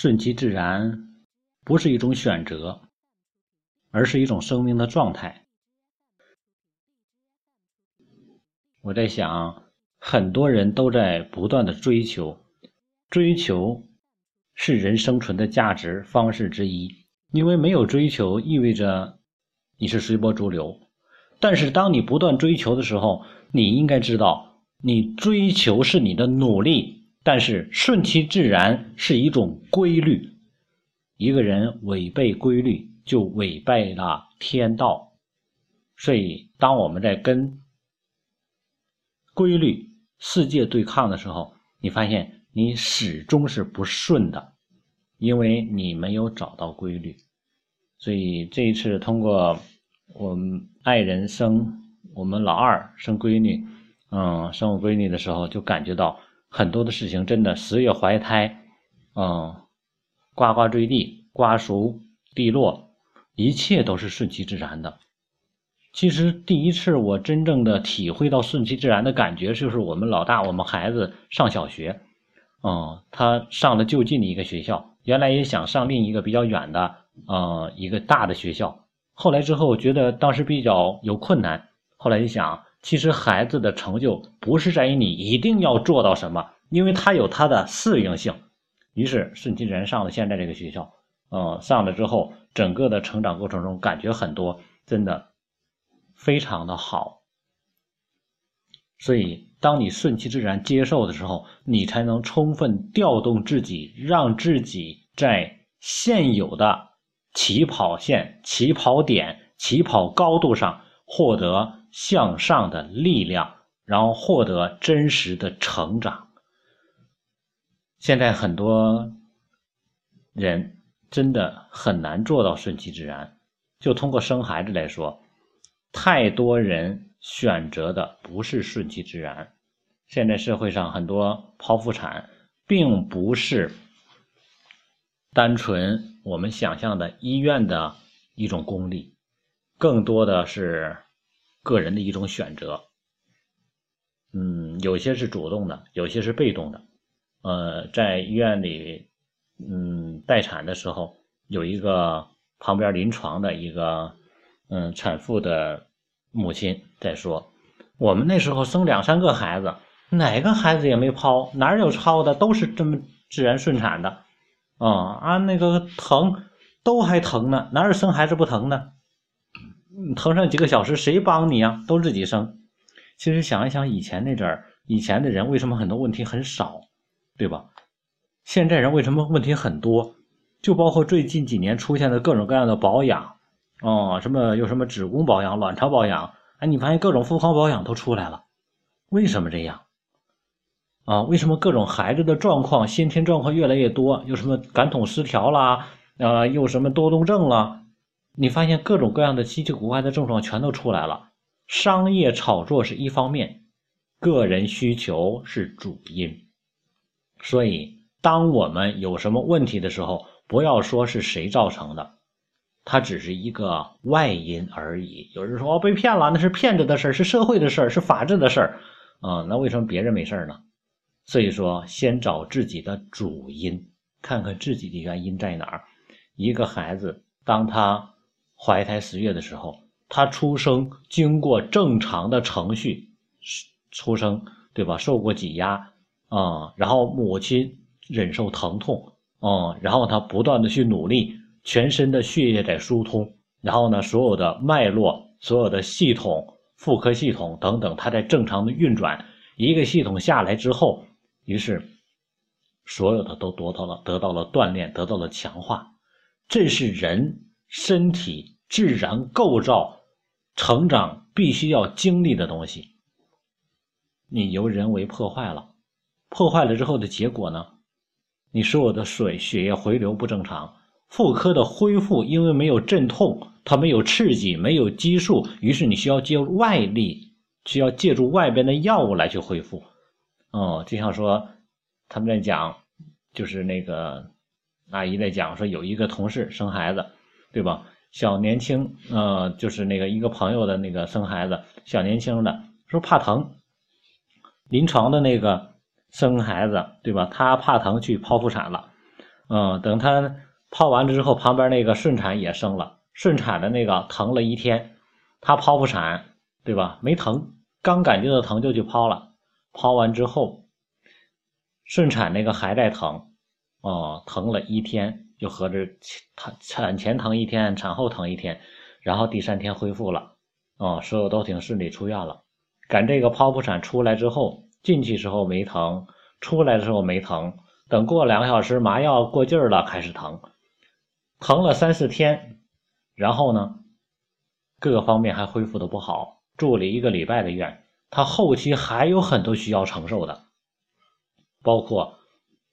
顺其自然不是一种选择，而是一种生命的状态。我在想，很多人都在不断的追求，追求是人生存的价值方式之一。因为没有追求，意味着你是随波逐流。但是，当你不断追求的时候，你应该知道，你追求是你的努力，但是顺其自然是一种规律。一个人违背规律，就违背了天道。所以，当我们在跟规律、世界对抗的时候，你发现你始终是不顺的。因为你没有找到规律，所以这一次通过我们爱人生我们老二生闺女，嗯，生我闺女的时候，就感觉到很多的事情真的十月怀胎，嗯，呱呱坠地，瓜熟蒂落，一切都是顺其自然的。其实第一次我真正的体会到顺其自然的感觉，就是我们老大，我们孩子上小学，嗯，他上了就近的一个学校。原来也想上另一个比较远的，呃，一个大的学校。后来之后觉得当时比较有困难。后来一想，其实孩子的成就不是在于你一定要做到什么，因为他有他的适应性。于是顺其自然上了现在这个学校。嗯，上了之后，整个的成长过程中感觉很多，真的非常的好。所以，当你顺其自然接受的时候，你才能充分调动自己，让自己在现有的起跑线、起跑点、起跑高度上获得向上的力量，然后获得真实的成长。现在很多人真的很难做到顺其自然。就通过生孩子来说，太多人。选择的不是顺其自然。现在社会上很多剖腹产，并不是单纯我们想象的医院的一种功利，更多的是个人的一种选择。嗯，有些是主动的，有些是被动的。呃，在医院里，嗯，待产的时候，有一个旁边临床的一个嗯产妇的。母亲在说：“我们那时候生两三个孩子，哪个孩子也没剖，哪有超的，都是这么自然顺产的。啊啊，那个疼都还疼呢，哪有生孩子不疼呢？疼上几个小时，谁帮你啊？都自己生。其实想一想，以前那阵儿，以前的人为什么很多问题很少，对吧？现在人为什么问题很多？就包括最近几年出现的各种各样的保养。”哦，什么有什么子宫保养、卵巢保养？哎，你发现各种妇科保养都出来了，为什么这样？啊，为什么各种孩子的状况、先天状况越来越多？有什么感统失调啦？啊，又什么多动症了？你发现各种各样的稀奇古怪的症状全都出来了。商业炒作是一方面，个人需求是主因。所以，当我们有什么问题的时候，不要说是谁造成的。它只是一个外因而已。有人说哦，被骗了，那是骗子的事儿，是社会的事儿，是法治的事儿，啊，那为什么别人没事儿呢？所以说，先找自己的主因，看看自己的原因在哪儿。一个孩子，当他怀胎十月的时候，他出生经过正常的程序出生，对吧？受过挤压啊，然后母亲忍受疼痛，啊，然后他不断的去努力。全身的血液在疏通，然后呢，所有的脉络、所有的系统、妇科系统等等，它在正常的运转。一个系统下来之后，于是所有的都得到了得到了锻炼，得到了强化。这是人身体自然构造、成长必须要经历的东西。你由人为破坏了，破坏了之后的结果呢？你所有的水血液回流不正常。妇科的恢复，因为没有镇痛，它没有刺激，没有激素，于是你需要借外力，需要借助外边的药物来去恢复。哦，就像说他们在讲，就是那个阿姨在讲说，有一个同事生孩子，对吧？小年轻，呃，就是那个一个朋友的那个生孩子，小年轻的说怕疼，临床的那个生孩子，对吧？他怕疼去剖腹产了。嗯，等他剖完了之后，旁边那个顺产也生了，顺产的那个疼了一天，他剖腹产，对吧？没疼，刚感觉到疼就去剖了，剖完之后，顺产那个还在疼，哦，疼了一天，就合着产产前疼一天，产后疼一天，然后第三天恢复了，哦，所有都挺顺利，出院了。赶这个剖腹产出来之后，进去时候没疼，出来的时候没疼。等过两个小时，麻药过劲儿了，开始疼，疼了三四天，然后呢，各个方面还恢复的不好，住了一个礼拜的院。他后期还有很多需要承受的，包括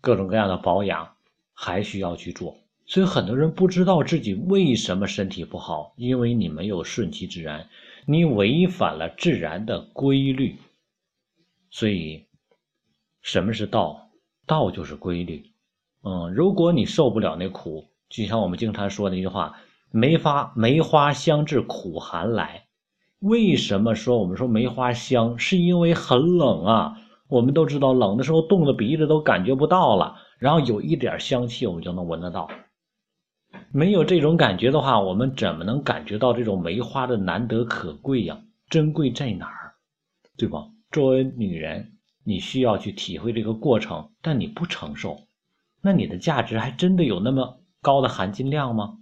各种各样的保养，还需要去做。所以很多人不知道自己为什么身体不好，因为你没有顺其自然，你违反了自然的规律。所以，什么是道？道就是规律，嗯，如果你受不了那苦，就像我们经常说的一句话：“梅花梅花香自苦寒来。”为什么说我们说梅花香？是因为很冷啊。我们都知道，冷的时候冻的鼻子都感觉不到了，然后有一点香气，我们就能闻得到。没有这种感觉的话，我们怎么能感觉到这种梅花的难得可贵呀？珍贵在哪儿？对吧？作为女人。你需要去体会这个过程，但你不承受，那你的价值还真的有那么高的含金量吗？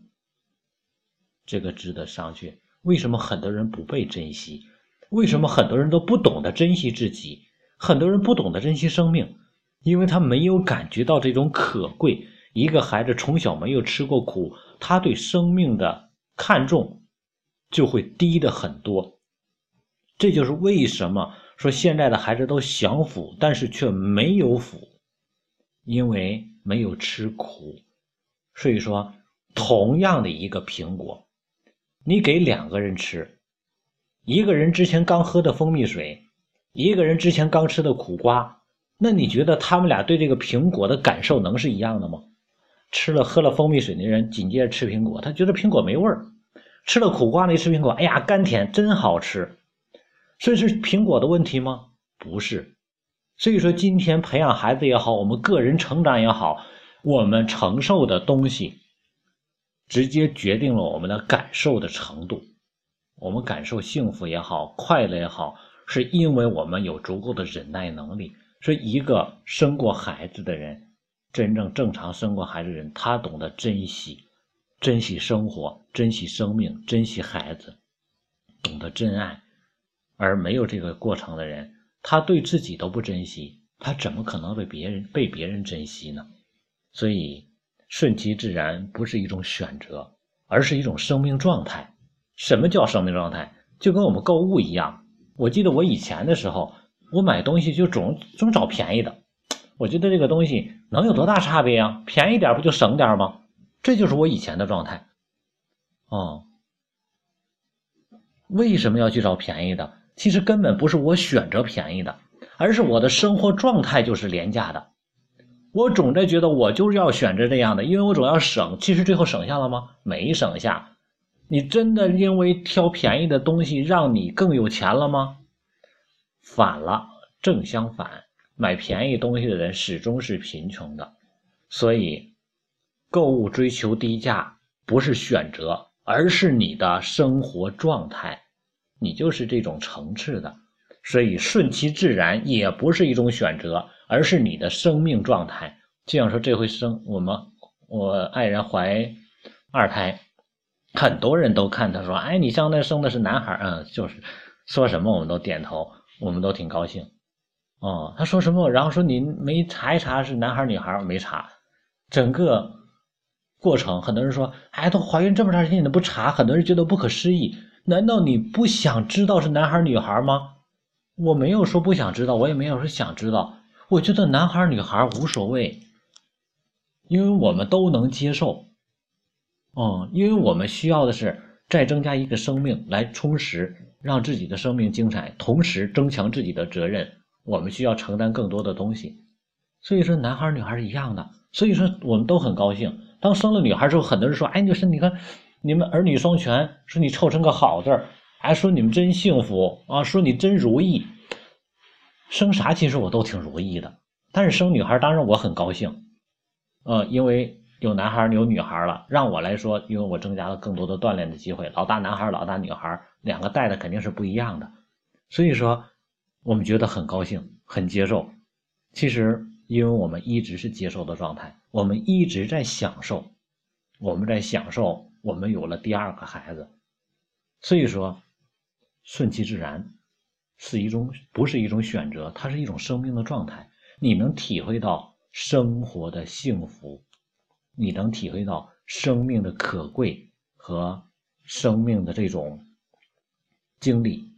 这个值得商榷。为什么很多人不被珍惜？为什么很多人都不懂得珍惜自己？很多人不懂得珍惜生命，因为他没有感觉到这种可贵。一个孩子从小没有吃过苦，他对生命的看重就会低的很多。这就是为什么。说现在的孩子都享福，但是却没有福，因为没有吃苦。所以说，同样的一个苹果，你给两个人吃，一个人之前刚喝的蜂蜜水，一个人之前刚吃的苦瓜，那你觉得他们俩对这个苹果的感受能是一样的吗？吃了喝了蜂蜜水的人，紧接着吃苹果，他觉得苹果没味儿；吃了苦瓜那吃苹果，哎呀，甘甜，真好吃。所以是苹果的问题吗？不是。所以说，今天培养孩子也好，我们个人成长也好，我们承受的东西，直接决定了我们的感受的程度。我们感受幸福也好，快乐也好，是因为我们有足够的忍耐能力。说一个生过孩子的人，真正正常生过孩子的人，他懂得珍惜，珍惜生活，珍惜生命，珍惜孩子，懂得真爱。而没有这个过程的人，他对自己都不珍惜，他怎么可能被别人被别人珍惜呢？所以，顺其自然不是一种选择，而是一种生命状态。什么叫生命状态？就跟我们购物一样。我记得我以前的时候，我买东西就总总找便宜的。我觉得这个东西能有多大差别呀？便宜点不就省点吗？这就是我以前的状态。哦，为什么要去找便宜的？其实根本不是我选择便宜的，而是我的生活状态就是廉价的。我总在觉得我就是要选择这样的，因为我总要省。其实最后省下了吗？没省下。你真的因为挑便宜的东西让你更有钱了吗？反了，正相反，买便宜东西的人始终是贫穷的。所以，购物追求低价不是选择，而是你的生活状态。你就是这种层次的，所以顺其自然也不是一种选择，而是你的生命状态。就像说这回生我们我爱人怀二胎，很多人都看他说：“哎，你像那生的是男孩嗯，就是说什么我们都点头，我们都挺高兴。哦，他说什么？然后说你没查一查是男孩女孩？没查，整个过程很多人说：“哎，都怀孕这么长时间你都不查？”很多人觉得不可思议。难道你不想知道是男孩女孩吗？我没有说不想知道，我也没有说想知道。我觉得男孩女孩无所谓，因为我们都能接受。嗯，因为我们需要的是再增加一个生命来充实，让自己的生命精彩，同时增强自己的责任。我们需要承担更多的东西，所以说男孩女孩是一样的。所以说我们都很高兴。当生了女孩之后，很多人说：“哎，就是你看。”你们儿女双全，说你凑成个好字儿，还说你们真幸福啊，说你真如意。生啥其实我都挺如意的，但是生女孩当然我很高兴，呃，因为有男孩有女孩了，让我来说，因为我增加了更多的锻炼的机会，老大男孩老大女孩两个带的肯定是不一样的，所以说我们觉得很高兴，很接受。其实，因为我们一直是接受的状态，我们一直在享受，我们在享受，我们有了第二个孩子，所以说顺其自然是一种不是一种选择，它是一种生命的状态。你能体会到生活的幸福，你能体会到生命的可贵和生命的这种经历，